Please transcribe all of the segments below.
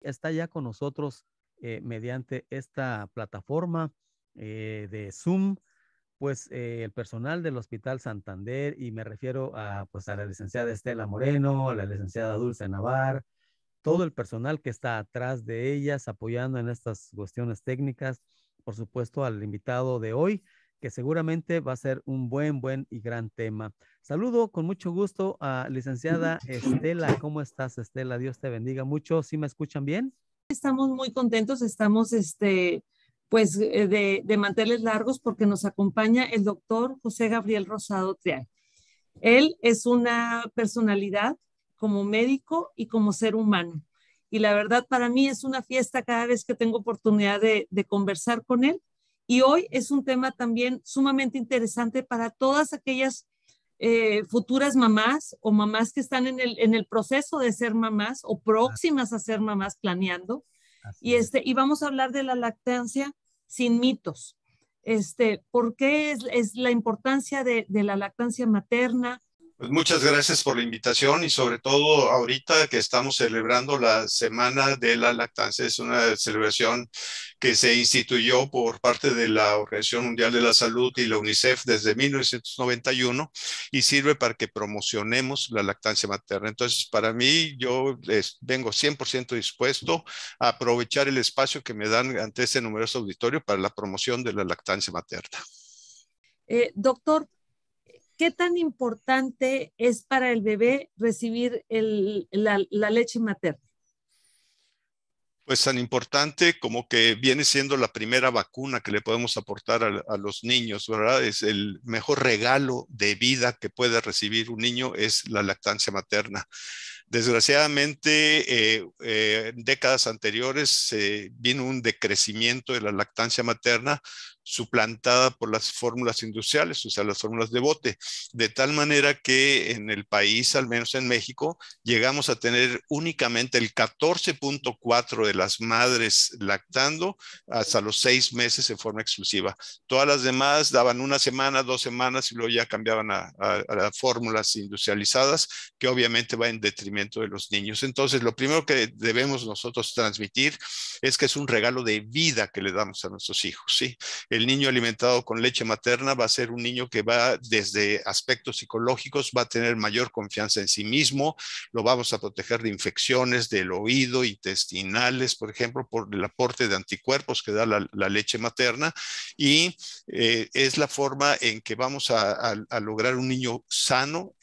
está ya con nosotros eh, mediante esta plataforma eh, de Zoom, pues eh, el personal del Hospital Santander, y me refiero a, pues, a la licenciada Estela Moreno, a la licenciada Dulce Navar, todo el personal que está atrás de ellas apoyando en estas cuestiones técnicas, por supuesto al invitado de hoy, que seguramente va a ser un buen, buen y gran tema. Saludo con mucho gusto a licenciada Estela. ¿Cómo estás, Estela? Dios te bendiga mucho. ¿Sí me escuchan bien? Estamos muy contentos, estamos este, pues eh, de, de manteles largos porque nos acompaña el doctor José Gabriel Rosado Triay. Él es una personalidad como médico y como ser humano. Y la verdad para mí es una fiesta cada vez que tengo oportunidad de, de conversar con él y hoy es un tema también sumamente interesante para todas aquellas eh, futuras mamás o mamás que están en el, en el proceso de ser mamás o próximas a ser mamás planeando. y, este, y vamos a hablar de la lactancia sin mitos. Este, ¿Por qué es, es la importancia de, de la lactancia materna? Pues muchas gracias por la invitación y sobre todo ahorita que estamos celebrando la Semana de la Lactancia. Es una celebración que se instituyó por parte de la Organización Mundial de la Salud y la UNICEF desde 1991 y sirve para que promocionemos la lactancia materna. Entonces, para mí, yo les vengo 100% dispuesto a aprovechar el espacio que me dan ante este numeroso auditorio para la promoción de la lactancia materna. Eh, doctor, ¿qué tan importante es para el bebé recibir la, leche materna? Pues tan importante como que viene siendo la primera vacuna que le podemos aportar a, los niños, ¿verdad? Es el mejor regalo de vida que puede recibir un niño es la lactancia materna. Desgraciadamente, eh, eh, décadas anteriores vino un decrecimiento de la lactancia materna, suplantada por las fórmulas industriales, o sea, las fórmulas de bote, de tal manera que en el país, al menos en México, llegamos a tener únicamente el 14.4 de las madres lactando hasta los seis meses en forma exclusiva. Todas las demás daban una semana, dos semanas y luego ya cambiaban a, a fórmulas industrializadas, que obviamente va en detrimento de los niños. Entonces, lo primero que debemos nosotros transmitir es que es un regalo de vida que le damos a nuestros hijos, ¿sí? El niño alimentado con leche materna va a ser un niño que va desde aspectos psicológicos, va a tener mayor confianza en sí mismo, lo vamos a proteger de infecciones del oído, intestinales, por ejemplo, por el aporte de anticuerpos que da la, leche materna y eh, es la forma en que vamos a, lograr un niño sano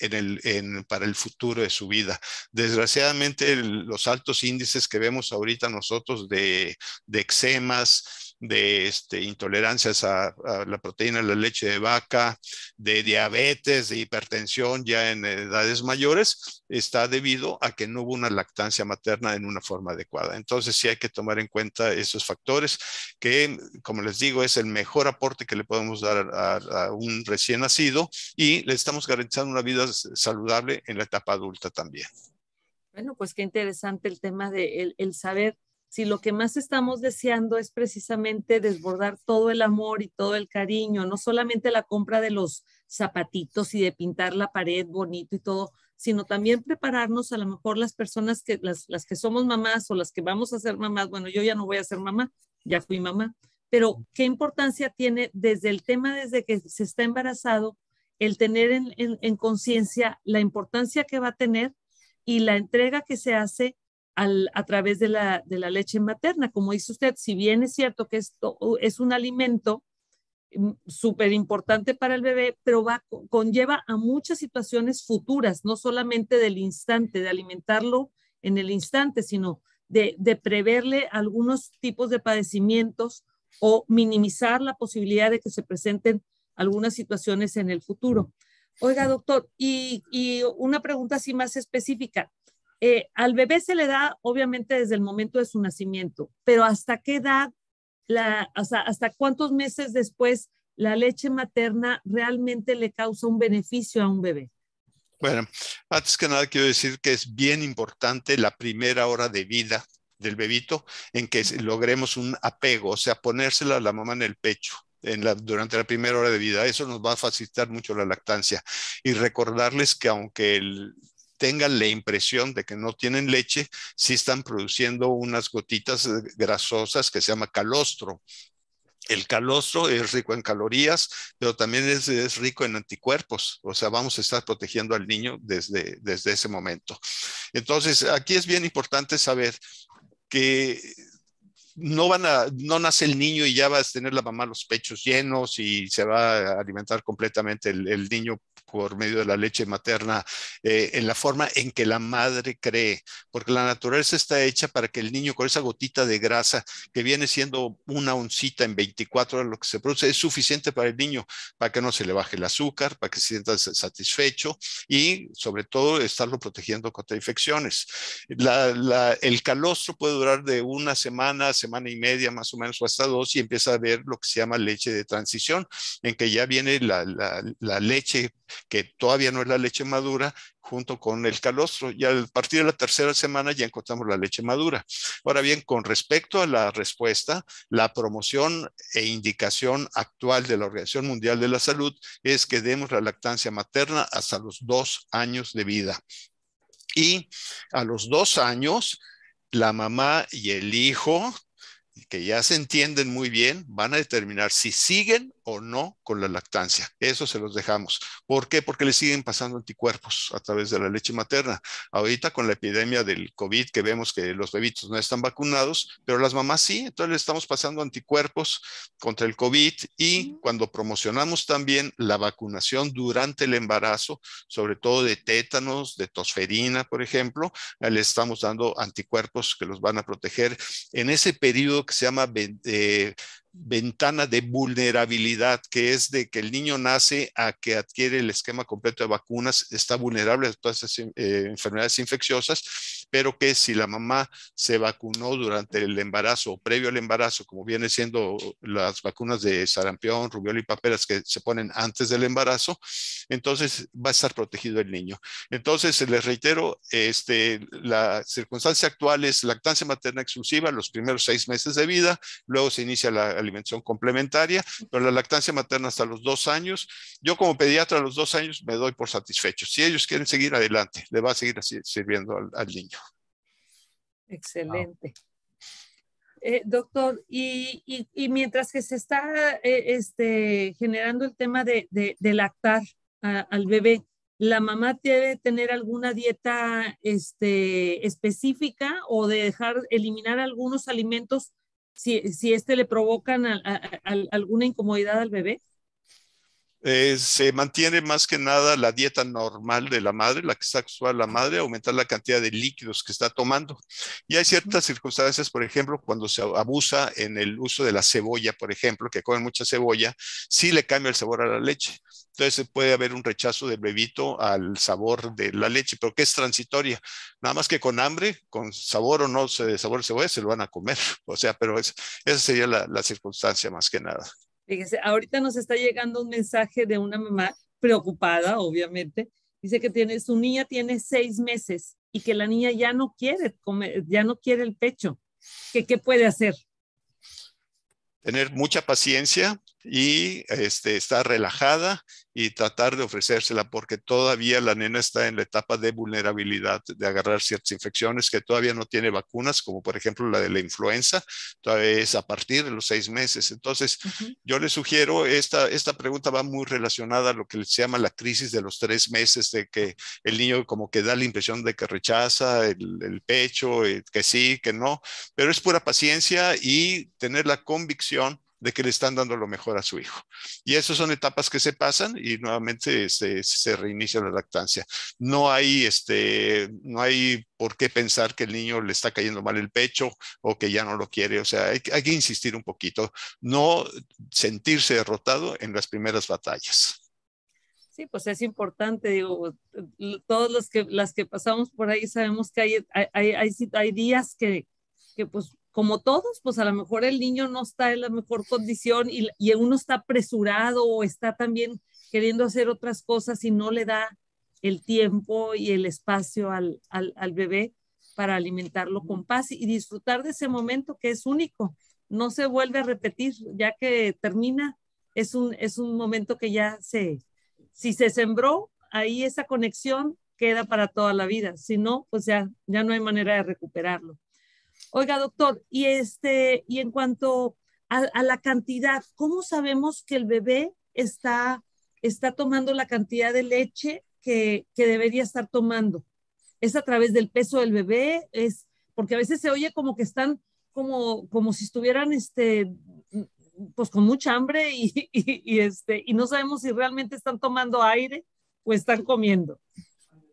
para el futuro de su vida. Desgraciadamente, los altos índices que vemos ahorita nosotros de, de eczemas, de este, intolerancias a, la proteína de la leche de vaca, de diabetes, de hipertensión ya en edades mayores, está debido a que no hubo una lactancia materna en una forma adecuada. Entonces sí hay que tomar en cuenta esos factores que, como les digo, es el mejor aporte que le podemos dar a, un recién nacido y le estamos garantizando una vida saludable en la etapa adulta también. Bueno, pues qué interesante el tema de el saber si lo que más estamos deseando es precisamente desbordar todo el amor y todo el cariño, no solamente la compra de los zapatitos y de pintar la pared bonito y todo, sino también prepararnos a lo mejor las personas que, las, las que somos mamás o las que vamos a ser mamás, bueno, yo ya no voy a ser mamá, ya fui mamá, pero qué importancia tiene desde el tema, desde que se está embarazado, el tener en, en conciencia la importancia que va a tener y la entrega que se hace a través de la, leche materna. Como dice usted, si bien es cierto que esto es un alimento mm, súper importante para el bebé, pero va, conlleva a muchas situaciones futuras, no solamente del instante, de alimentarlo en el instante, sino de, de preverle algunos tipos de padecimientos o minimizar la posibilidad de que se presenten algunas situaciones en el futuro. Oiga, doctor, y, y una pregunta así más específica. Eh, al bebé se le da, obviamente, desde el momento de su nacimiento, pero ¿hasta qué edad, la, hasta, hasta cuántos meses después la leche materna realmente le causa un beneficio a un bebé? Bueno, antes que nada quiero decir que es bien importante la primera hora de vida del bebito en que logremos un apego, o sea, ponérsela a la mamá en el pecho. Durante la primera hora de vida. Eso nos va a facilitar mucho la lactancia. Y recordarles que aunque el, tengan la impresión de que no tienen leche, sí están produciendo unas gotitas grasosas que se llama calostro. El calostro es rico en calorías, pero también es, rico en anticuerpos. O sea, vamos a estar protegiendo al niño desde, desde ese momento. Entonces, aquí es bien importante saber que no van a, no nace el niño y ya va a tener la mamá los pechos llenos y se va a alimentar completamente el niño por medio de la leche materna eh, en la forma en que la madre cree, porque la naturaleza está hecha para que el niño con esa gotita de grasa que viene siendo una oncita en 24 horas lo que se produce es suficiente para el niño, para que no se le baje el azúcar, para que se sienta satisfecho y sobre todo estarlo protegiendo contra infecciones. el calostro puede durar de una semana, semana y media más o menos o hasta dos y empieza a ver lo que se llama leche de transición, en que ya viene la, la leche que todavía no es la leche madura, junto con el calostro. Y a partir de la tercera semana ya encontramos la leche madura. Ahora bien, con respecto a la respuesta, la promoción e indicación actual de la Organización Mundial de la Salud es que demos la lactancia materna hasta los dos años de vida. Y a los dos años, la mamá y el hijo que ya se entienden muy bien, van a determinar si siguen o no con la lactancia. Eso se los dejamos. ¿Por qué? Porque le siguen pasando anticuerpos a través de la leche materna. Ahorita con la epidemia del COVID que vemos que los bebitos no están vacunados, pero las mamás sí, entonces le estamos pasando anticuerpos contra el COVID y cuando promocionamos también la vacunación durante el embarazo, sobre todo de tétanos, de tosferina, por ejemplo, le estamos dando anticuerpos que los van a proteger en ese periodo que se llama eh, ventana de vulnerabilidad, que es de que el niño nace a que adquiere el esquema completo de vacunas, está vulnerable a todas esas eh, enfermedades infecciosas, pero que si la mamá se vacunó durante el embarazo o previo al embarazo, como viene siendo las vacunas de sarampión, rubiola y paperas que se ponen antes del embarazo, entonces va a estar protegido el niño. Entonces, les reitero, este, la circunstancia actual es lactancia materna exclusiva los primeros seis meses de vida, luego se inicia la alimentación complementaria, pero la lactancia materna hasta los dos años. Yo como pediatra a los dos años me doy por satisfecho. Si ellos quieren seguir adelante, le va a seguir así, sirviendo al, niño. Excelente. Eh, doctor, y, y, mientras que se está eh, este, generando el tema de, de, lactar al bebé, ¿la mamá debe tener alguna dieta este, específica o de dejar eliminar algunos alimentos si, si este le provocan alguna incomodidad al bebé? Eh, se mantiene más que nada la dieta normal de la madre, la que está acostumbrada la madre, aumentar la cantidad de líquidos que está tomando. Y hay ciertas circunstancias, por ejemplo, cuando se abusa en el uso de la cebolla, por ejemplo, que comen mucha cebolla, sí le cambia el sabor a la leche. Entonces puede haber un rechazo del bebito al sabor de la leche, pero que es transitoria. Nada más que con hambre, con sabor o no sabor de cebolla, se lo van a comer. O sea, pero esa sería la, la circunstancia más que nada. Fíjese, ahorita nos está llegando un mensaje de una mamá preocupada, obviamente. Dice que tiene, su niña tiene seis meses y que la niña ya no quiere comer, ya no quiere el pecho. ¿Qué, qué puede hacer? Tener mucha paciencia, y este, estar relajada y tratar de ofrecérsela porque todavía la nena está en la etapa de vulnerabilidad de agarrar ciertas infecciones que todavía no tiene vacunas, como por ejemplo la de la influenza, todavía es a partir de los seis meses. Entonces, yo le sugiero, esta, esta pregunta va muy relacionada a lo que se llama la crisis de los tres meses, de que el niño como que da la impresión de que rechaza el, el pecho, eh, que sí, que no, pero es pura paciencia y tener la convicción de que le están dando lo mejor a su hijo. Y esas son etapas que se pasan y nuevamente este, se reinicia la lactancia. No hay, este, no hay por qué pensar que el niño le está cayendo mal el pecho o que ya no lo quiere. O sea, hay, que insistir un poquito, no sentirse derrotado en las primeras batallas. Sí, pues es importante, digo, todos los que, las que pasamos por ahí sabemos que hay, hay, hay días que, que pues como todos, pues a lo mejor el niño no está en la mejor condición y, uno está apresurado o está también queriendo hacer otras cosas y no le da el tiempo y el espacio al, al, bebé para alimentarlo con paz y disfrutar de ese momento que es único. No se vuelve a repetir, ya que termina, es un, es un momento que ya se, si se sembró ahí esa conexión, queda para toda la vida. Si no, pues ya, ya no hay manera de recuperarlo. Oiga, doctor, y, este, y en cuanto a, la cantidad, ¿cómo sabemos que el bebé está, está tomando la cantidad de leche que, que debería estar tomando? ¿Es a través del peso del bebé? ¿Es porque a veces se oye como que están como, como si estuvieran este, pues con mucha hambre y, este, y no sabemos si realmente están tomando aire o están comiendo.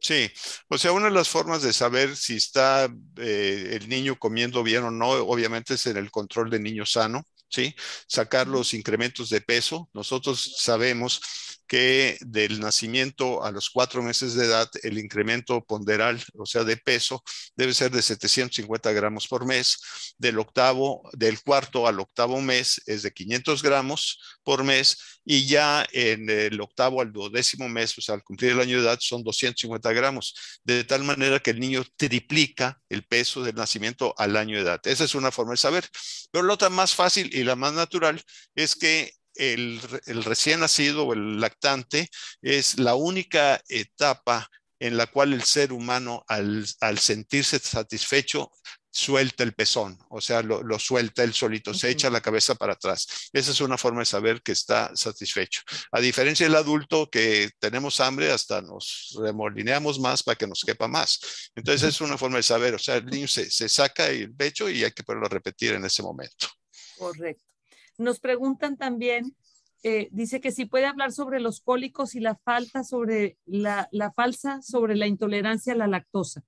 Sí, o sea, una de las formas de saber si está eh, el niño comiendo bien o no, obviamente es en el control de niño sano, ¿sí? Sacar los incrementos de peso. Nosotros sabemos que del nacimiento a los cuatro meses de edad, el incremento ponderal, o sea, de peso, debe ser de 750 gramos por mes. Del octavo, del cuarto al octavo mes es de 500 gramos por mes y ya en el octavo al duodécimo mes, o sea, al cumplir el año de edad, son 250 gramos, de tal manera que el niño triplica el peso del nacimiento al año de edad. Esa es una forma de saber. Pero la otra más fácil y la más natural es que el, recién nacido o el lactante es la única etapa en la cual el ser humano al, sentirse satisfecho suelta el pezón, o sea, lo, suelta él solito, se echa la cabeza para atrás. Esa es una forma de saber que está satisfecho. A diferencia del adulto que tenemos hambre, hasta nos remolineamos más para que nos quepa más. Entonces es una forma de saber, o sea, el niño se, se saca el pecho y hay que poderlo repetir en ese momento. Correcto. Nos preguntan también, eh, dice que si puede hablar sobre los cólicos y la falta sobre la, falsa sobre la intolerancia a la lactosa.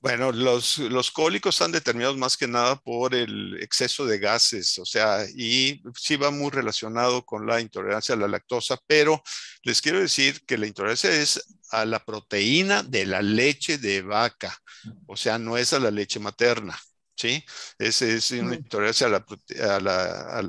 Bueno, los, los, cólicos están determinados más que nada por el exceso de gases, o sea, y sí va muy relacionado con la intolerancia a la lactosa, pero les quiero decir que la intolerancia es a la proteína de la leche de vaca, o sea, no es a la leche materna. ¿Sí? Es, es una intolerancia a la,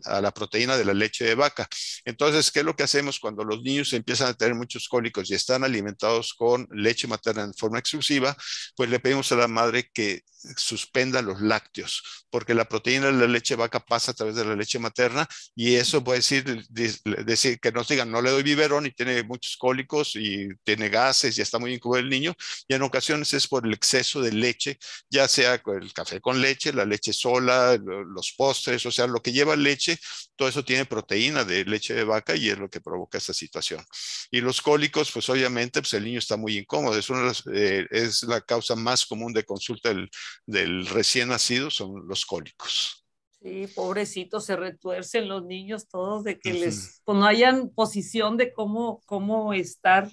a, la, proteína de la leche de vaca. Entonces, ¿qué es lo que hacemos cuando los niños empiezan a tener muchos cólicos y están alimentados con leche materna en forma exclusiva? Pues le pedimos a la madre que suspenda los lácteos, porque la proteína de la leche vaca pasa a través de la leche materna y eso puede decir, decir que nos digan, no le doy biberón y tiene muchos cólicos y tiene gases y está muy incómodo el niño, y en ocasiones es por el exceso de leche, ya sea el café con leche, la leche sola, los postres, o sea, lo que lleva leche, todo eso tiene proteína de leche de vaca y es lo que provoca esta situación. Y los cólicos, pues obviamente, pues el niño está muy incómodo, es, una eh, es la causa más común de consulta del, del recién nacido, son los cólicos. Sí, pobrecitos, se retuercen los niños todos de que les, pues no hayan posición de cómo, cómo estar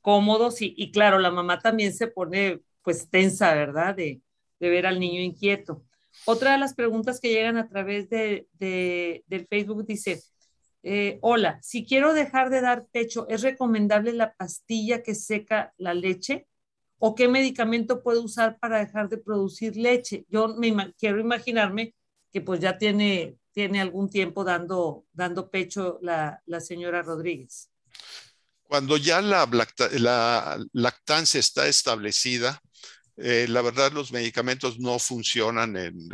cómodos y, y, claro, la mamá también se pone pues tensa, ¿verdad? De, de ver al niño inquieto. Otra de las preguntas que llegan a través de, del Facebook dice, eh, hola, si quiero dejar de dar pecho, ¿es recomendable la pastilla que seca la leche? ¿O qué medicamento puedo usar para dejar de producir leche? Yo me quiero imaginarme que pues ya tiene, tiene algún tiempo dando, dando pecho la, la señora Rodríguez. Cuando ya la, la lactancia está establecida, eh, la verdad los medicamentos no funcionan en,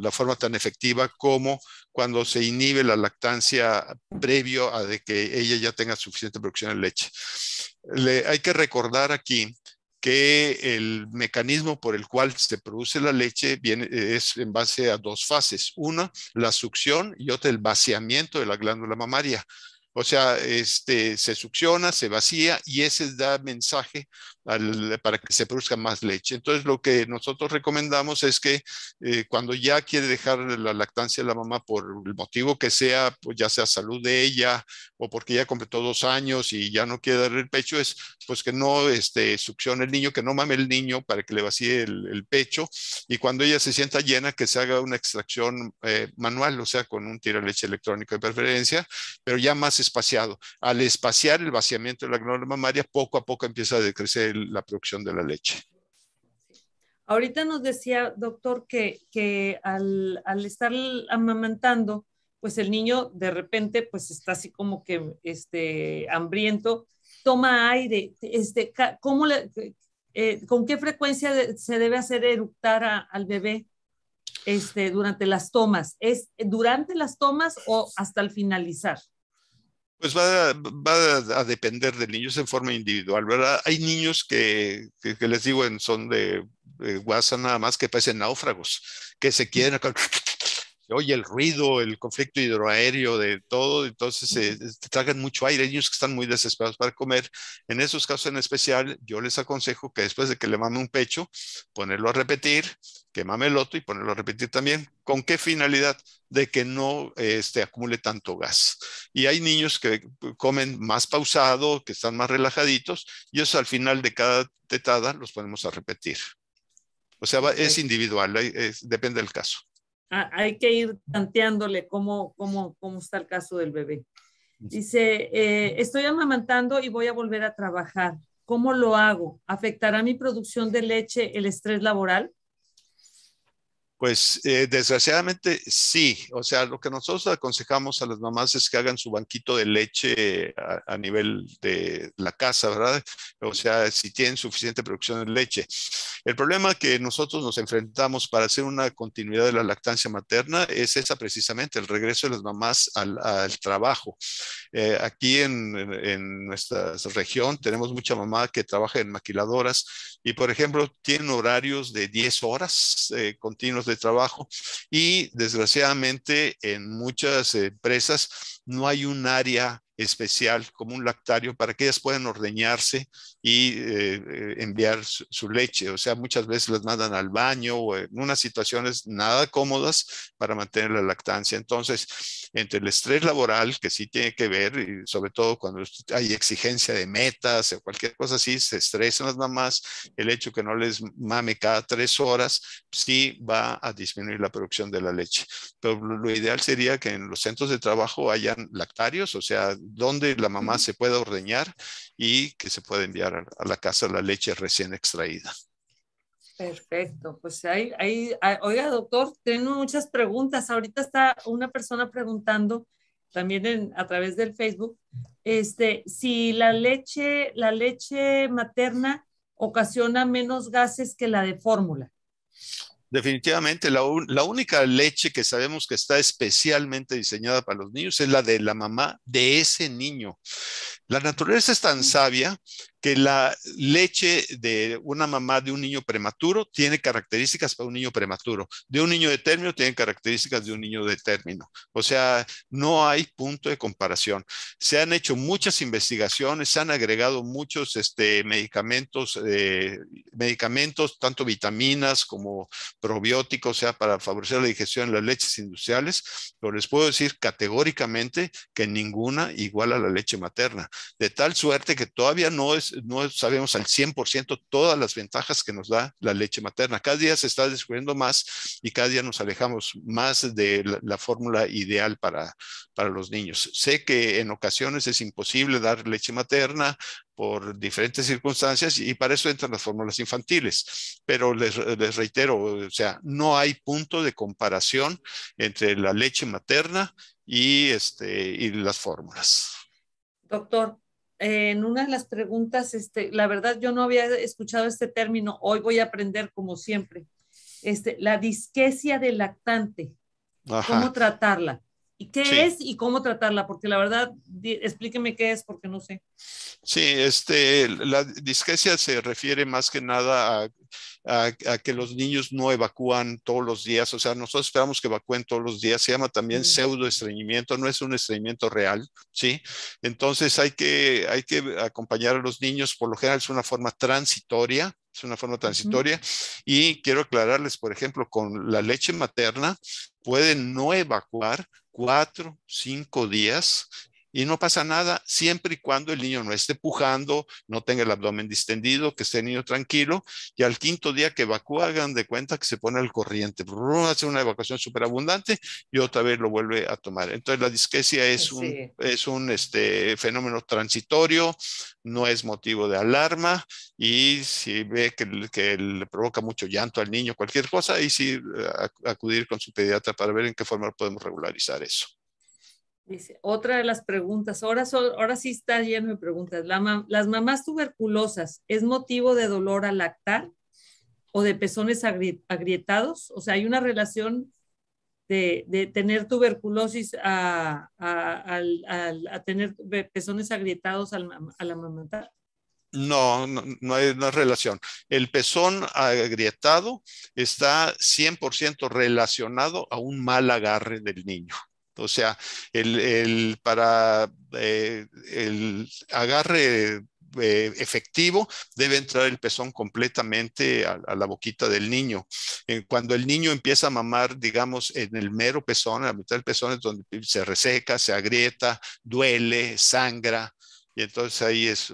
la forma tan efectiva como cuando se inhibe la lactancia previo a de que ella ya tenga suficiente producción de leche. hay que recordar aquí que el mecanismo por el cual se produce la leche viene, es en base a dos fases. Una, la succión y otra, el vaciamiento de la glándula mamaria. O sea, este, se succiona, se vacía y ese da mensaje para que se produzca más leche. Entonces, lo que nosotros recomendamos es que eh, cuando ya quiere dejar la lactancia de la mamá por el motivo que sea, pues ya sea salud de ella o porque ya completó dos años y ya no quiere dar el pecho, es pues que no este, succione el niño, que no mame el niño para que le vacíe el, pecho y cuando ella se sienta llena, que se haga una extracción eh, manual, o sea, con un tiro de leche electrónico de preferencia, pero ya más espaciado. Al espaciar el vaciamiento de la glándula mamaria, poco a poco empieza a decrecer la producción de la leche. Ahorita nos decía, doctor, que, que al, al, estar amamantando, pues el niño de repente pues está así como que este, hambriento, toma aire. Este, ¿cómo le, eh, ¿Con qué frecuencia se debe hacer eructar al bebé este, durante las tomas? ¿Es durante las tomas o hasta el finalizar? Pues va, va, a depender del niño, es en forma individual, ¿verdad? Hay niños que, que, les digo en son de, de, WhatsApp nada más que parecen náufragos, que se quieren oye el ruido, el conflicto hidroaéreo, de todo, entonces eh, te tragan mucho aire. Hay niños que están muy desesperados para comer. En esos casos en especial, yo les aconsejo que después de que le mame un pecho, ponerlo a repetir, que mame el otro y ponerlo a repetir también. ¿Con qué finalidad? De que no este, acumule tanto gas. Y hay niños que comen más pausado, que están más relajaditos, y eso al final de cada tetada los ponemos a repetir. O sea, es individual, depende del caso hay que ir tanteándole cómo, cómo, cómo está el caso del bebé. Dice, eh, estoy amamantando y voy a volver a trabajar. ¿Cómo lo hago? ¿Afectará mi producción de leche el estrés laboral? Pues eh, desgraciadamente sí, o sea, lo que nosotros aconsejamos a las mamás es que hagan su banquito de leche a, nivel de la casa, ¿verdad? O sea, si tienen suficiente producción de leche. El problema que nosotros nos enfrentamos para hacer una continuidad de la lactancia materna es esa precisamente, el regreso de las mamás al, trabajo. Eh, aquí en, en, nuestra región tenemos mucha mamá que trabaja en maquiladoras y, por ejemplo, tienen horarios de 10 horas eh, continuos de trabajo. Y desgraciadamente en muchas empresas no hay un área especial como un lactario para que ellas puedan ordeñarse y eh, eh, enviar su, leche. O sea, muchas veces las mandan al baño o en unas situaciones nada cómodas para mantener la lactancia. Entonces, entre el estrés laboral, que sí tiene que ver, y sobre todo cuando hay exigencia de metas o cualquier cosa así, se estresan las mamás, el hecho que no les mame cada tres horas, sí va a disminuir la producción de la leche. Pero lo ideal sería que en los centros de trabajo hayan lactarios, o sea, donde la mamá se pueda ordeñar y que se pueda enviar a, la casa la leche recién extraída. Perfecto, pues ahí, ahí, ah, oiga doctor, tengo muchas preguntas. Ahorita está una persona preguntando también a través del Facebook, este, si la leche, la leche materna ocasiona menos gases que la de fórmula. Definitivamente, la, única leche que sabemos que está especialmente diseñada para los niños es la de la mamá de ese niño. La naturaleza es tan sabia que la leche de una mamá de un niño prematuro tiene características para un niño prematuro, de un niño de término tiene características de un niño de término. O sea, no hay punto de comparación. Se han hecho muchas investigaciones, se han agregado muchos este, medicamentos, eh, medicamentos, tanto vitaminas como probióticos, o sea, para favorecer la digestión en las leches industriales, pero les puedo decir categóricamente que ninguna igual a la leche materna, de tal suerte que todavía no es no sabemos al 100% todas las ventajas que nos da la leche materna. Cada día se está descubriendo más y cada día nos alejamos más de la, fórmula ideal para, para los niños. Sé que en ocasiones es imposible dar leche materna por diferentes circunstancias y para eso entran las fórmulas infantiles. Pero les, les, reitero, o sea, no hay punto de comparación entre la leche materna y, este, y las fórmulas. Doctor, en una de las preguntas, este, la verdad yo no había escuchado este término, hoy voy a aprender como siempre. Este, la disquesia del lactante, cómo tratarla. ¿Y qué es y cómo tratarla? Porque la verdad, explíqueme qué es porque no sé. Sí, este, la disquesia se refiere más que nada a a, que los niños no evacúan todos los días, o sea, nosotros esperamos que evacúen todos los días, se llama también pseudo estreñimiento, no es un estreñimiento real, ¿sí? Entonces hay que, hay que acompañar a los niños, por lo general es una forma transitoria, es una forma transitoria, y quiero aclararles, por ejemplo, con la leche materna, pueden no evacuar cuatro, cinco días y no pasa nada siempre y cuando el niño no esté pujando, no tenga el abdomen distendido, que esté el niño tranquilo y al quinto día que evacúa hagan de cuenta que se pone al corriente, hace una evacuación súper abundante y otra vez lo vuelve a tomar. Entonces la disquesia es un, es un este, fenómeno transitorio, no es motivo de alarma y si ve que, que le provoca mucho llanto al niño, cualquier cosa, ahí sí eh, acudir con su pediatra para ver en qué forma podemos regularizar eso. Dice, otra de las preguntas, ahora, sí está lleno de preguntas. ¿Las mamás tuberculosas es motivo de dolor al lactar o de pezones agrietados? O sea, ¿hay una relación de, tener tuberculosis a, tener pezones agrietados al, al amamantar? No, no, no, hay una relación. El pezón agrietado está 100% relacionado a un mal agarre del niño. O sea, el, para eh, el agarre eh, efectivo, debe entrar el pezón completamente a, la boquita del niño. Eh, cuando el niño empieza a mamar, digamos, en el mero pezón, en la mitad del pezón es donde se reseca, se agrieta, duele, sangra, y entonces ahí es,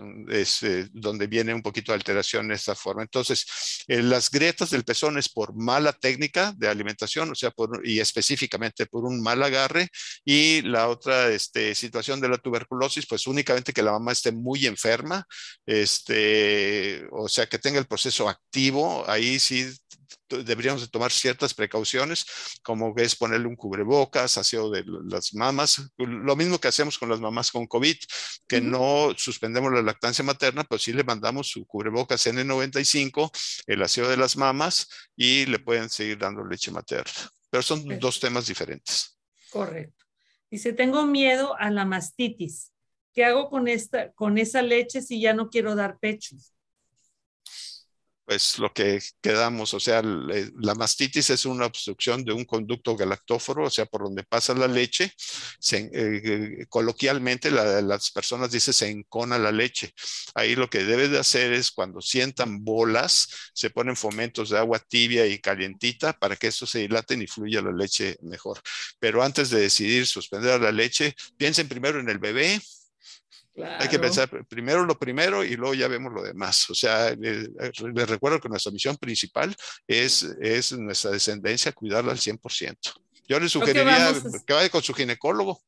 eh, donde viene un poquito de alteración en esta forma. Entonces, eh, las grietas del pezón es por mala técnica de alimentación, o sea, por, y específicamente por un mal agarre, y la otra este, situación de la tuberculosis, pues únicamente que la mamá esté muy enferma, este, o sea, que tenga el proceso activo, ahí sí deberíamos de tomar ciertas precauciones, como es ponerle un cubrebocas, aseo de las mamas, lo mismo que hacemos con las mamás con COVID, que no suspendemos la lactancia materna, pero sí le mandamos su cubrebocas N95, el aseo de las mamas y le pueden seguir dando leche materna. Pero son dos temas diferentes. Correcto. Dice, tengo miedo a la mastitis. ¿Qué hago con, esta, con esa leche si ya no quiero dar pecho? Pues lo que quedamos, o sea, la mastitis es una obstrucción de un conducto galactóforo, o sea, por donde pasa la leche, se, eh, coloquialmente las personas dicen se encona la leche. Ahí lo que debe de hacer es cuando sientan bolas, se ponen fomentos de agua tibia y calientita para que eso se dilaten y fluya la leche mejor. Pero antes de decidir suspender la leche, piensen primero en el bebé, hay que pensar primero lo primero y luego ya vemos lo demás. O sea, les, recuerdo que nuestra misión principal es, es nuestra descendencia, cuidarla al 100%. Yo les sugeriría que, vaya con su ginecólogo.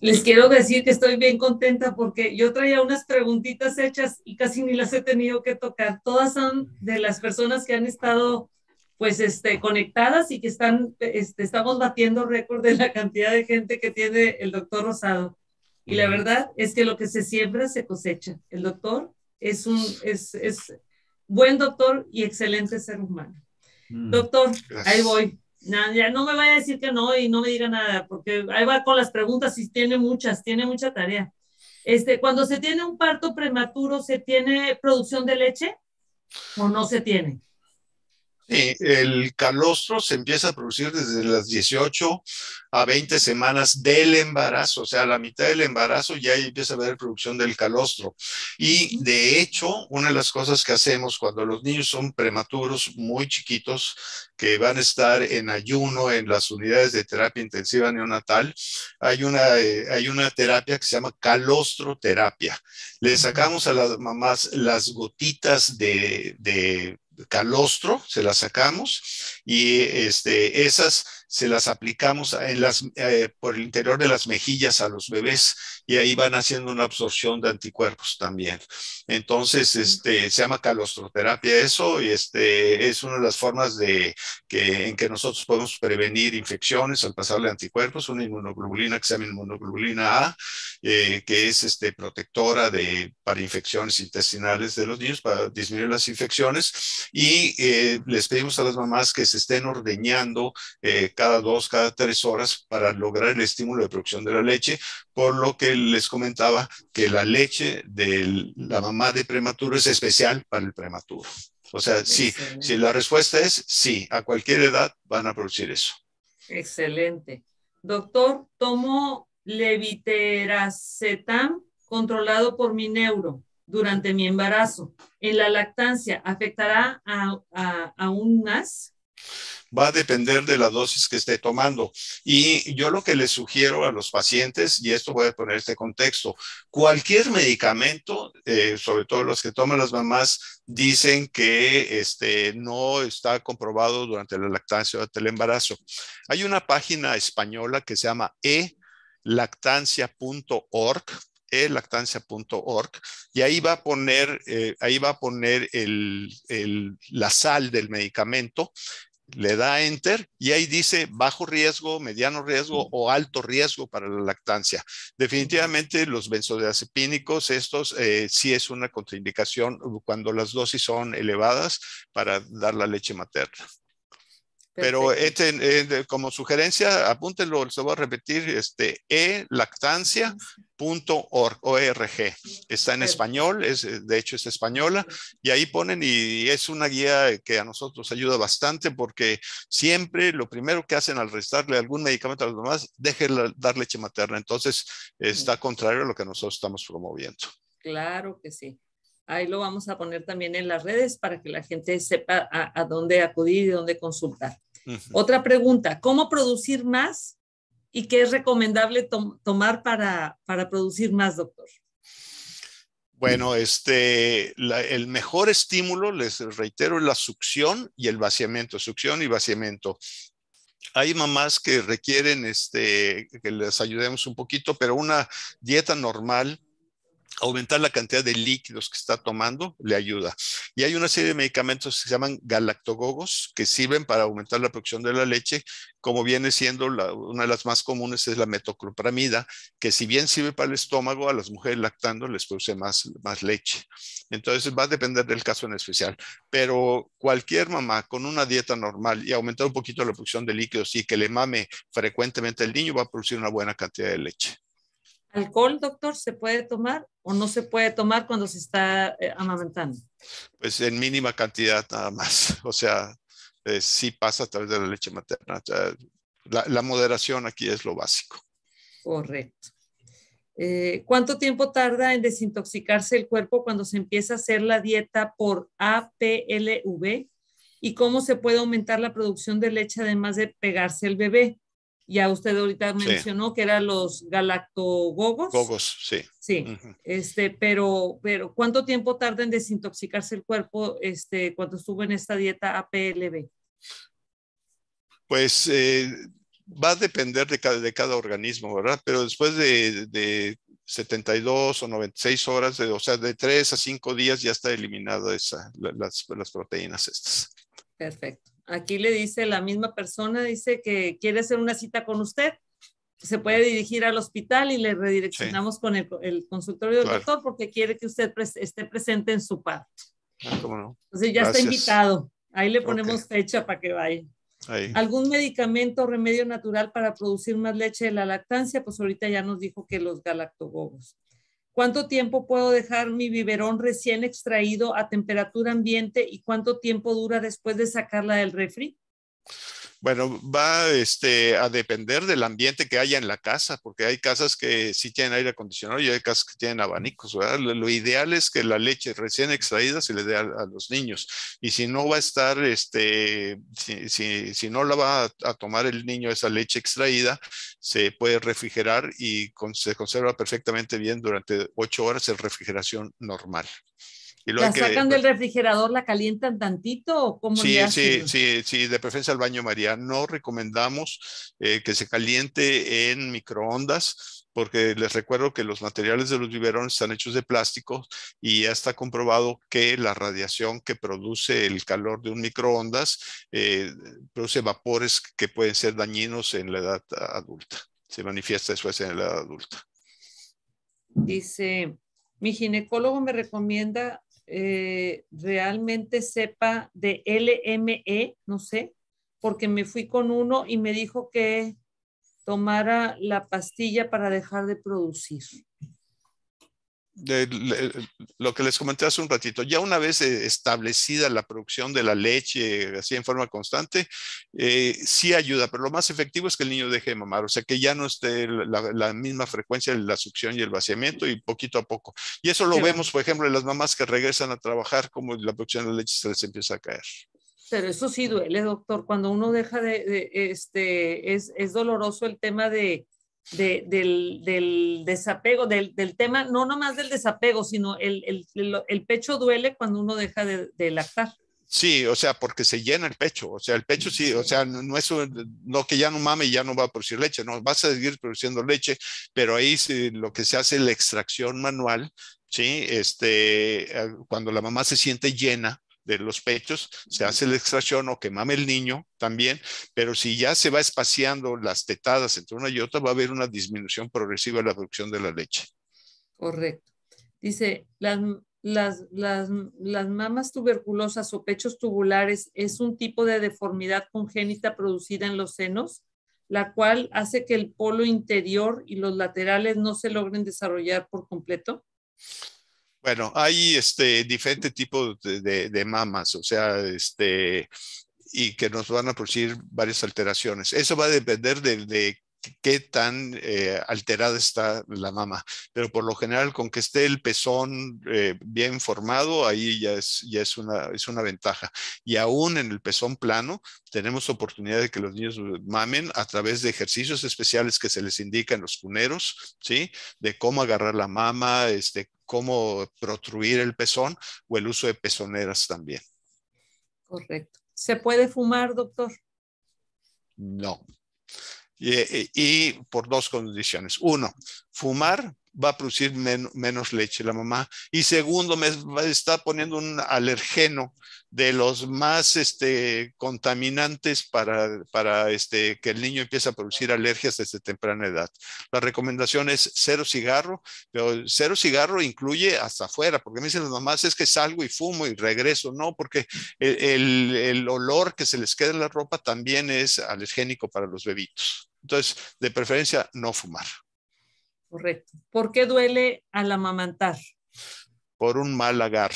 Les quiero decir que estoy bien contenta porque yo traía unas preguntitas hechas y casi ni las he tenido que tocar. Todas son de las personas que han estado pues este, conectadas y que están, este, estamos batiendo récord de la cantidad de gente que tiene el doctor Rosado. Y la verdad es que lo que se siembra se cosecha. El doctor es un es, es buen doctor y excelente ser humano. Mm. Doctor, ahí voy. ya no me vaya a decir que no y no me diga nada, porque ahí va con las preguntas y tiene muchas, tiene mucha tarea. Este, cuando se tiene un parto prematuro, ¿se tiene producción de leche o no se tiene? Sí, el calostro se empieza a producir desde las 18 a 20 semanas del embarazo, o sea, a la mitad del embarazo ya empieza a haber producción del calostro. Y de hecho, una de las cosas que hacemos cuando los niños son prematuros, muy chiquitos, que van a estar en ayuno en las unidades de terapia intensiva neonatal, hay una, eh, hay una terapia que se llama calostroterapia. Le sacamos a las mamás las gotitas de, de calostro, se las sacamos y este, esas se las aplicamos en las, eh, por el interior de las mejillas a los bebés y ahí van haciendo una absorción de anticuerpos también. Entonces, este, se llama calostroterapia eso y este, es una de las formas de, que, en que nosotros podemos prevenir infecciones al pasarle anticuerpos, una inmunoglobulina que se llama inmunoglobulina A, eh, que es este, protectora de, para infecciones intestinales de los niños, para disminuir las infecciones y eh, les pedimos a las mamás que se estén ordeñando cada dos, cada tres horas para lograr el estímulo de producción de la leche, por lo que les comentaba que la leche de la mamá de prematuro es especial para el prematuro. O sea, sí, si la respuesta es sí, a cualquier edad van a producir eso. Excelente. Doctor, tomo leviteracetam controlado por mi neuro durante mi embarazo. ¿En la lactancia afectará a, a, aún más? Va a depender de la dosis que esté tomando. Y yo lo que les sugiero a los pacientes, y esto voy a poner este contexto, cualquier medicamento, eh, sobre todo los que toman las mamás, dicen que este, no está comprobado durante la lactancia o durante el embarazo. Hay una página española que se llama elactancia.org elactancia.org y ahí va a poner, eh, ahí va a poner la sal del medicamento le da enter y ahí dice bajo riesgo, mediano riesgo o alto riesgo para la lactancia. Definitivamente los benzodiazepínicos, estos eh, sí es una contraindicación cuando las dosis son elevadas para dar la leche materna. Pero este, eh, como sugerencia, apúntenlo, se va a repetir, este, elactancia.org, está en español, es, de hecho es española, y ahí ponen, y es una guía que a nosotros ayuda bastante porque siempre lo primero que hacen al restarle algún medicamento a los demás, dejen dar leche materna. Entonces, está contrario a lo que nosotros estamos promoviendo. Claro que sí. Ahí lo vamos a poner también en las redes para que la gente sepa a, dónde acudir y dónde consultar. Otra pregunta, ¿cómo producir más y qué es recomendable tomar para, para producir más, doctor? Bueno, este, el mejor estímulo, les reitero, es la succión y el vaciamiento, succión y vaciamiento. Hay mamás que requieren este, que les ayudemos un poquito, pero una dieta normal aumentar la cantidad de líquidos que está tomando le ayuda. Y hay una serie de medicamentos que se llaman galactogogos que sirven para aumentar la producción de la leche, como viene siendo una de las más comunes es la metoclopramida, que si bien sirve para el estómago, a las mujeres lactando les produce más, más leche. Entonces va a depender del caso en especial. Pero cualquier mamá con una dieta normal y aumentar un poquito la producción de líquidos y que le mame frecuentemente el niño va a producir una buena cantidad de leche. ¿Alcohol, doctor, se puede tomar o no se puede tomar cuando se está eh, amamantando? Pues en mínima cantidad nada más. O sea, eh, sí pasa a través de la leche materna. la, moderación aquí es lo básico. Correcto. Eh, ¿Cuánto tiempo tarda en desintoxicarse el cuerpo cuando se empieza a hacer la dieta por APLV? ¿Y cómo se puede aumentar la producción de leche además de pegarse el bebé? Ya usted ahorita mencionó que eran los galactogogos. Gogos, sí. Sí, este, pero, pero ¿cuánto tiempo tarda en desintoxicarse el cuerpo este, cuando estuvo en esta dieta APLB? Pues eh, va a depender de cada, de cada organismo, ¿verdad? Pero después de, de 72 o 96 horas, de, o sea, de 3 a 5 días ya está eliminada esa, las, las proteínas estas. Perfecto. Aquí le dice la misma persona, dice que quiere hacer una cita con usted. Se puede dirigir al hospital y le redireccionamos con el, consultorio del doctor porque quiere que usted esté presente en su parte. Ah, ¿cómo Entonces ya está invitado. Ahí le ponemos fecha para que vaya. ¿Algún medicamento o remedio natural para producir más leche de la lactancia? Pues ahorita ya nos dijo que los galactogogos. ¿Cuánto tiempo puedo dejar mi biberón recién extraído a temperatura ambiente y cuánto tiempo dura después de sacarla del refri? Bueno, va este, a depender del ambiente que haya en la casa, porque hay casas que sí tienen aire acondicionado y hay casas que tienen abanicos. Lo, ideal es que la leche recién extraída se le dé a, los niños. Y si no va a estar, este, si, si, no la va a, tomar el niño esa leche extraída, se puede refrigerar y se conserva perfectamente bien durante ocho horas en refrigeración normal. ¿La sacan del refrigerador, la calientan tantito o cómo sí, sí, sí, sí, de preferencia al baño María. No recomendamos eh, que se caliente en microondas porque les recuerdo que los materiales de los biberones están hechos de plástico y ya está comprobado que la radiación que produce el calor de un microondas eh, produce vapores que pueden ser dañinos en la edad adulta. Se manifiesta después en la edad adulta. Dice, mi ginecólogo me recomienda eh, realmente sepa de LME, no sé, porque me fui con uno y me dijo que tomara la pastilla para dejar de producir lo que les comenté hace un ratito, ya una vez eh, establecida la producción de la leche así en forma constante, eh, sí ayuda, pero lo más efectivo es que el niño deje de mamar, o sea que ya no esté la, misma frecuencia de la succión y el vaciamiento y poquito a poco. Y eso lo vemos, por ejemplo, en las mamás que regresan a trabajar, como la producción de la leche se les empieza a caer. Pero eso sí duele, doctor. Cuando uno deja de, este, es, es doloroso el tema de, del, desapego, del, tema, no nomás del desapego, sino el, pecho duele cuando uno deja de, lactar. Sí, o sea, porque se llena el pecho, o sea, el pecho sí, o sea, no es no que ya no mame y ya no va a producir leche, no, vas a seguir produciendo leche, pero ahí lo que se hace es la extracción manual, ¿sí? Este, cuando la mamá se siente llena, de los pechos, se hace la extracción o que mame el niño también, pero si ya se va espaciando las tetadas entre una y otra, va a haber una disminución progresiva de la producción de la leche. Correcto. Dice, las, las, las, las mamas tuberculosas o pechos tubulares es un tipo de deformidad congénita producida en los senos, la cual hace que el polo interior y los laterales no se logren desarrollar por completo? Bueno, hay este diferente tipo de, de, mamas, o sea, este, y que nos van a producir varias alteraciones. Eso va a depender de, de qué tan eh, alterada está la mama. Pero por lo general, con que esté el pezón eh, bien formado, ahí ya, es, ya es, una, es una ventaja. Y aún en el pezón plano, tenemos oportunidad de que los niños mamen a través de ejercicios especiales que se les indican los cuneros, ¿sí? De cómo agarrar la mama, este, cómo protruir el pezón o el uso de pezoneras también. Correcto. ¿Se puede fumar, doctor? No. Eh, y, por dos condiciones. Uno, fumar va a producir menos leche la mamá. Y segundo, me está poniendo un alergeno de los más este, contaminantes para, para este, que el niño empiece a producir alergias desde temprana edad. La recomendación es cero cigarro, pero cero cigarro incluye hasta afuera, porque me dicen las mamás es que salgo y fumo y regreso. No, porque el, el olor que se les queda en la ropa también es alergénico para los bebitos. Entonces, de preferencia, no fumar. Correcto. ¿Por qué duele al amamantar? Por un mal agarre.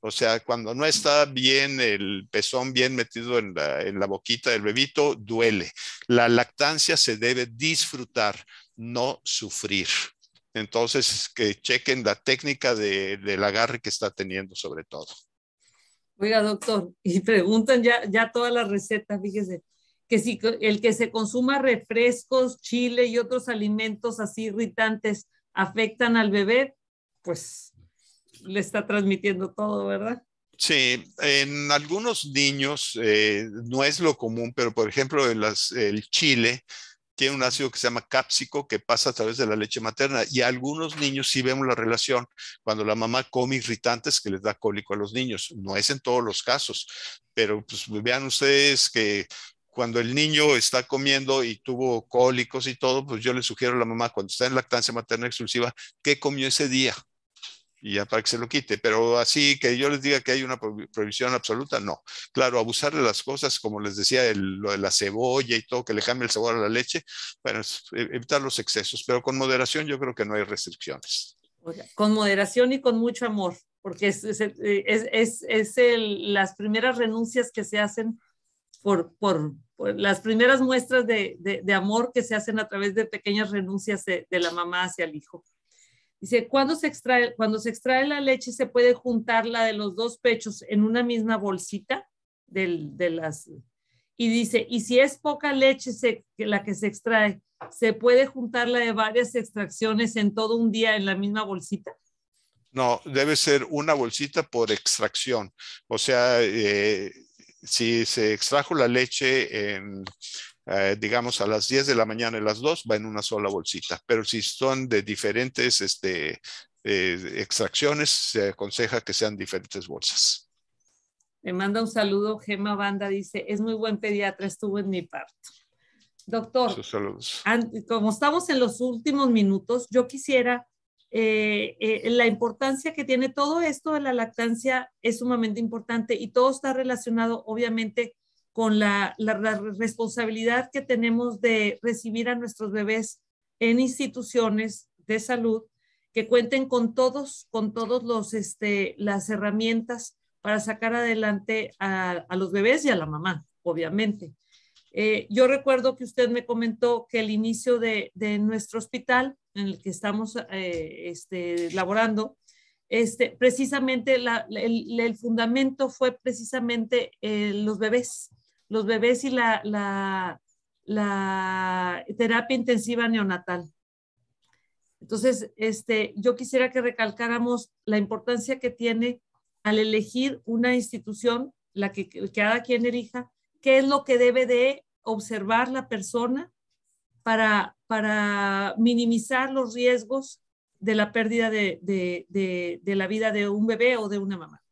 O sea, cuando no está bien el pezón bien metido en la, boquita del bebito, duele. La lactancia se debe disfrutar, no sufrir. Entonces, que chequen la técnica del agarre que está teniendo sobre todo. Oiga, doctor, y preguntan ya, ya todas las recetas, fíjese que si el que se consuma refrescos, chile y otros alimentos así irritantes afectan al bebé, pues le está transmitiendo todo, ¿verdad? Sí, en algunos niños eh, no es lo común, pero por ejemplo el chile tiene un ácido que se llama cápsico que pasa a través de la leche materna y a algunos niños sí vemos la relación cuando la mamá come irritantes que les da cólico a los niños. No es en todos los casos, pero pues vean ustedes que cuando el niño está comiendo y tuvo cólicos y todo, pues yo le sugiero a la mamá cuando está en lactancia materna exclusiva, ¿qué comió ese día? Y ya para que se lo quite. Pero así que yo les diga que hay una prohibición absoluta, no. Claro, abusar de las cosas, como les decía, lo de la cebolla y todo, que le cambie el sabor a la leche, bueno, e, evitar los excesos, pero con moderación yo creo que no hay restricciones. Con moderación y con mucho amor, porque es, es, es, es el, las primeras renuncias que se hacen por, las primeras muestras de, amor que se hacen a través de pequeñas renuncias de, la mamá hacia el hijo. Dice, cuando se, extrae, cuando se extrae la leche, se puede juntar la de los dos pechos en una misma bolsita de las... Y dice, y si es poca leche la que se extrae, ¿se puede juntar la de varias extracciones en todo un día en la misma bolsita? No, debe ser una bolsita por extracción. O sea, eh, si se extrajo la leche en, eh, digamos, a las 10 de la mañana y las 2, va en una sola bolsita. Pero si son de diferentes este, eh, extracciones, se aconseja que sean diferentes bolsas. Me manda un saludo, Gema Banda, dice, es muy buen pediatra, estuvo en mi parto. Doctor, como estamos en los últimos minutos, yo quisiera eh, eh, la importancia que tiene todo esto de la lactancia es sumamente importante y todo está relacionado obviamente con la, responsabilidad que tenemos de recibir a nuestros bebés en instituciones de salud que cuenten con todos, con todos los, este, las herramientas para sacar adelante a, los bebés y a la mamá, obviamente. Eh, yo recuerdo que usted me comentó que el inicio de, de nuestro hospital en el que estamos eh, este, laborando, este, precisamente el, fundamento fue precisamente eh, los bebés, los bebés y la, la, la, terapia intensiva neonatal. Entonces, este, yo quisiera que recalcáramos la importancia que tiene al elegir una institución, la que, que cada quien elija, qué es lo que debe de observar la persona para, para minimizar los riesgos de la pérdida de, de, de, la vida de un bebé o de una mamá.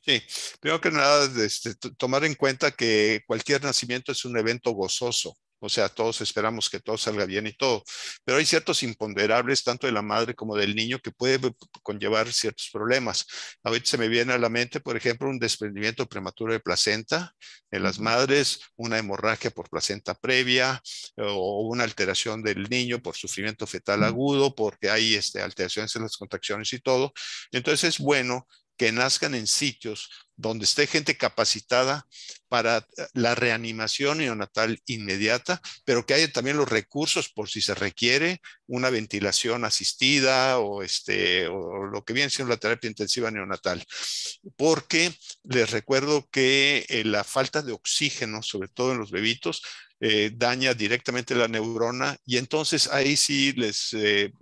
Sí, primero que nada, este, tomar en cuenta que cualquier nacimiento es un evento gozoso. O sea, todos esperamos que todo salga bien y todo, pero hay ciertos imponderables, tanto de la madre como del niño, que puede conllevar ciertos problemas. Ahorita se me viene a la mente, por ejemplo, un desprendimiento prematuro de placenta en las madres, una hemorragia por placenta previa o una alteración del niño por sufrimiento fetal agudo, porque hay este, alteraciones en las contracciones y todo. Entonces es bueno que nazcan en sitios donde esté gente capacitada para eh, la reanimación neonatal inmediata, pero que haya también los recursos por si se requiere una ventilación asistida o, este, o lo que viene siendo la terapia intensiva neonatal. Porque les recuerdo que eh, la falta de oxígeno, sobre todo en los bebitos, eh, daña directamente la neurona y entonces ahí sí les, eh,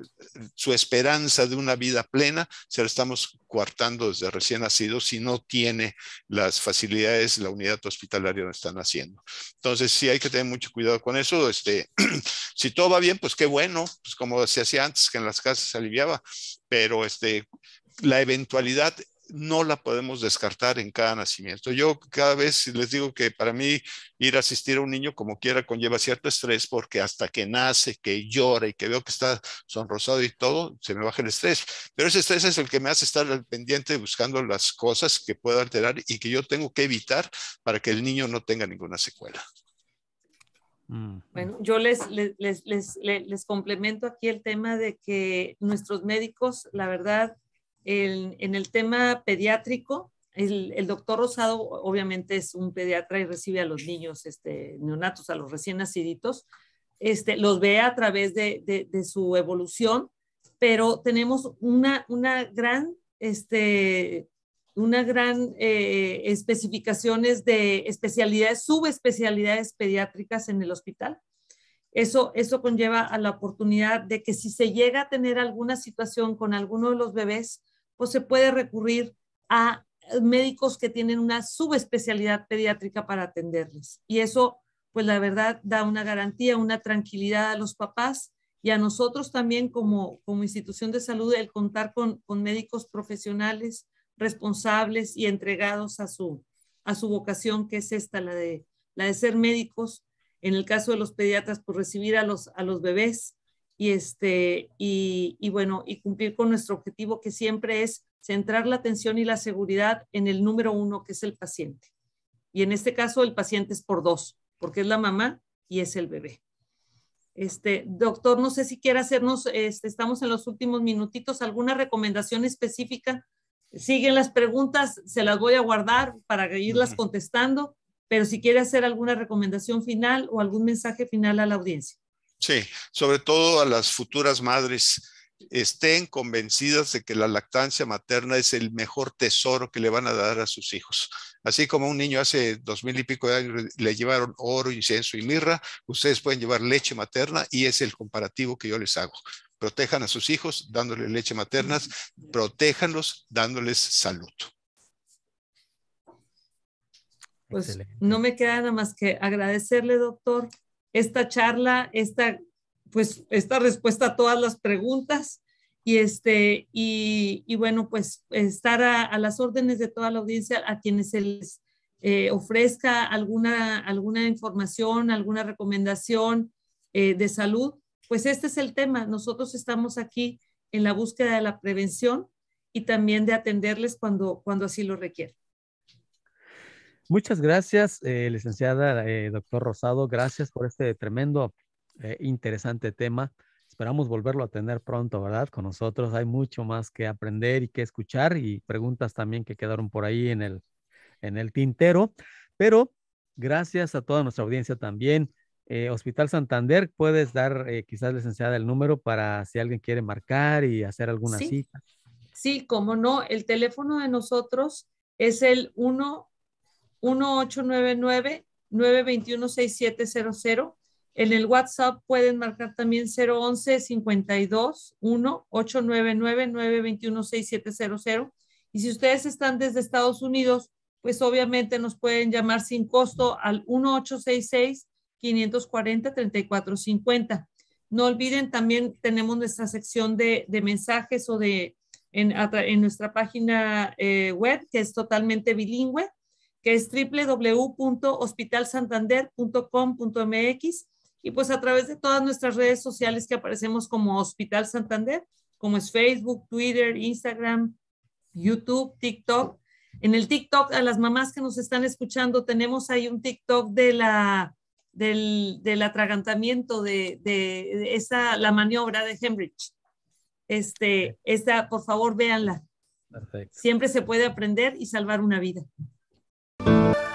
su esperanza de una vida plena se la estamos coartando desde recién nacido si no tiene las facilidades la unidad hospitalaria donde están haciendo. Entonces sí hay que tener mucho cuidado con eso. Este, si todo va bien, pues qué bueno, pues como se hacía antes que en las casas se aliviaba, pero este, la eventualidad no la podemos descartar en cada nacimiento. Yo cada vez les digo que para mí ir a asistir a un niño como quiera conlleva cierto estrés porque hasta que nace, que llora y que veo que está sonrosado y todo, se me baja el estrés. Pero ese estrés es el que me hace estar al pendiente buscando las cosas que puedo alterar y que yo tengo que evitar para que el niño no tenga ninguna secuela. Mm. Bueno, yo les, les, les, les, complemento aquí el tema de que nuestros médicos, la verdad, en el tema pediátrico, el, doctor Rosado obviamente es un pediatra y recibe a los niños este, neonatos, a los recién naciditos, este, los ve a través de, de, su evolución, pero tenemos una, una gran, este, una gran eh, especificaciones de especialidades, subespecialidades pediátricas en el hospital. Eso, eso conlleva a la oportunidad de que si se llega a tener alguna situación con alguno de los bebés, pues se puede recurrir a médicos que tienen una subespecialidad pediátrica para atenderles. Y eso, pues la verdad, da una garantía, una tranquilidad a los papás y a nosotros también como, como institución de salud el contar con, con médicos profesionales responsables y entregados a su, a su vocación, que es esta, la de, la de ser médicos. En el caso de los pediatras, por recibir a los, a los bebés y, este, y, y, bueno, y cumplir con nuestro objetivo que siempre es centrar la atención y la seguridad en el número uno, que es el paciente. Y en este caso el paciente es por dos, porque es la mamá y es el bebé. Este, doctor, no sé si quiere hacernos, este, estamos en los últimos minutitos, alguna recomendación específica. Siguen las preguntas, se las voy a guardar para irlas contestando, pero si quiere hacer alguna recomendación final o algún mensaje final a la audiencia. Sí, sobre todo a las futuras madres, estén convencidas de que la lactancia materna es el mejor tesoro que le van a dar a sus hijos. Así como un niño hace dos mil y pico de años le llevaron oro, incienso y mirra, ustedes pueden llevar leche materna y es el comparativo que yo les hago. Protejan a sus hijos dándoles leche materna, protéjanlos dándoles salud. Pues no me queda nada más que agradecerle, doctor, esta charla, esta, pues, esta respuesta a todas las preguntas y, este, y, y bueno, pues estar a, las órdenes de toda la audiencia a quienes se les eh, ofrezca alguna, alguna información, alguna recomendación eh, de salud, pues este es el tema. Nosotros estamos aquí en la búsqueda de la prevención y también de atenderles cuando, cuando así lo requieren. Muchas gracias, eh, licenciada eh, doctor Rosado. Gracias por este tremendo, eh, interesante tema. Esperamos volverlo a tener pronto, ¿verdad? Con nosotros hay mucho más que aprender y que escuchar y preguntas también que quedaron por ahí en el, en el tintero. Pero gracias a toda nuestra audiencia también. Hospital Santander, puedes dar quizás, licenciada, el número para si alguien quiere marcar y hacer alguna cita. Sí, como no, el teléfono de nosotros es el 1 1899-921-6700. En el WhatsApp pueden marcar también 011 52 1 899 921 6700. Y si ustedes están desde Estados Unidos, pues obviamente nos pueden llamar sin costo al 1866 540 3450. No olviden, también tenemos nuestra sección de, mensajes o de en, en nuestra página eh, web, que es totalmente bilingüe que es www.hospitalsantander.com.mx y pues a través de todas nuestras redes sociales que aparecemos como Hospital Santander, como es Facebook, Twitter, Instagram, YouTube, TikTok. En el TikTok, a las mamás que nos están escuchando, tenemos ahí un TikTok de la, del, del atragantamiento, de, de, esa, la maniobra de Hembridge. Este, esta, por favor, véanla. Perfecto. Siempre se puede aprender y salvar una vida. Thank you.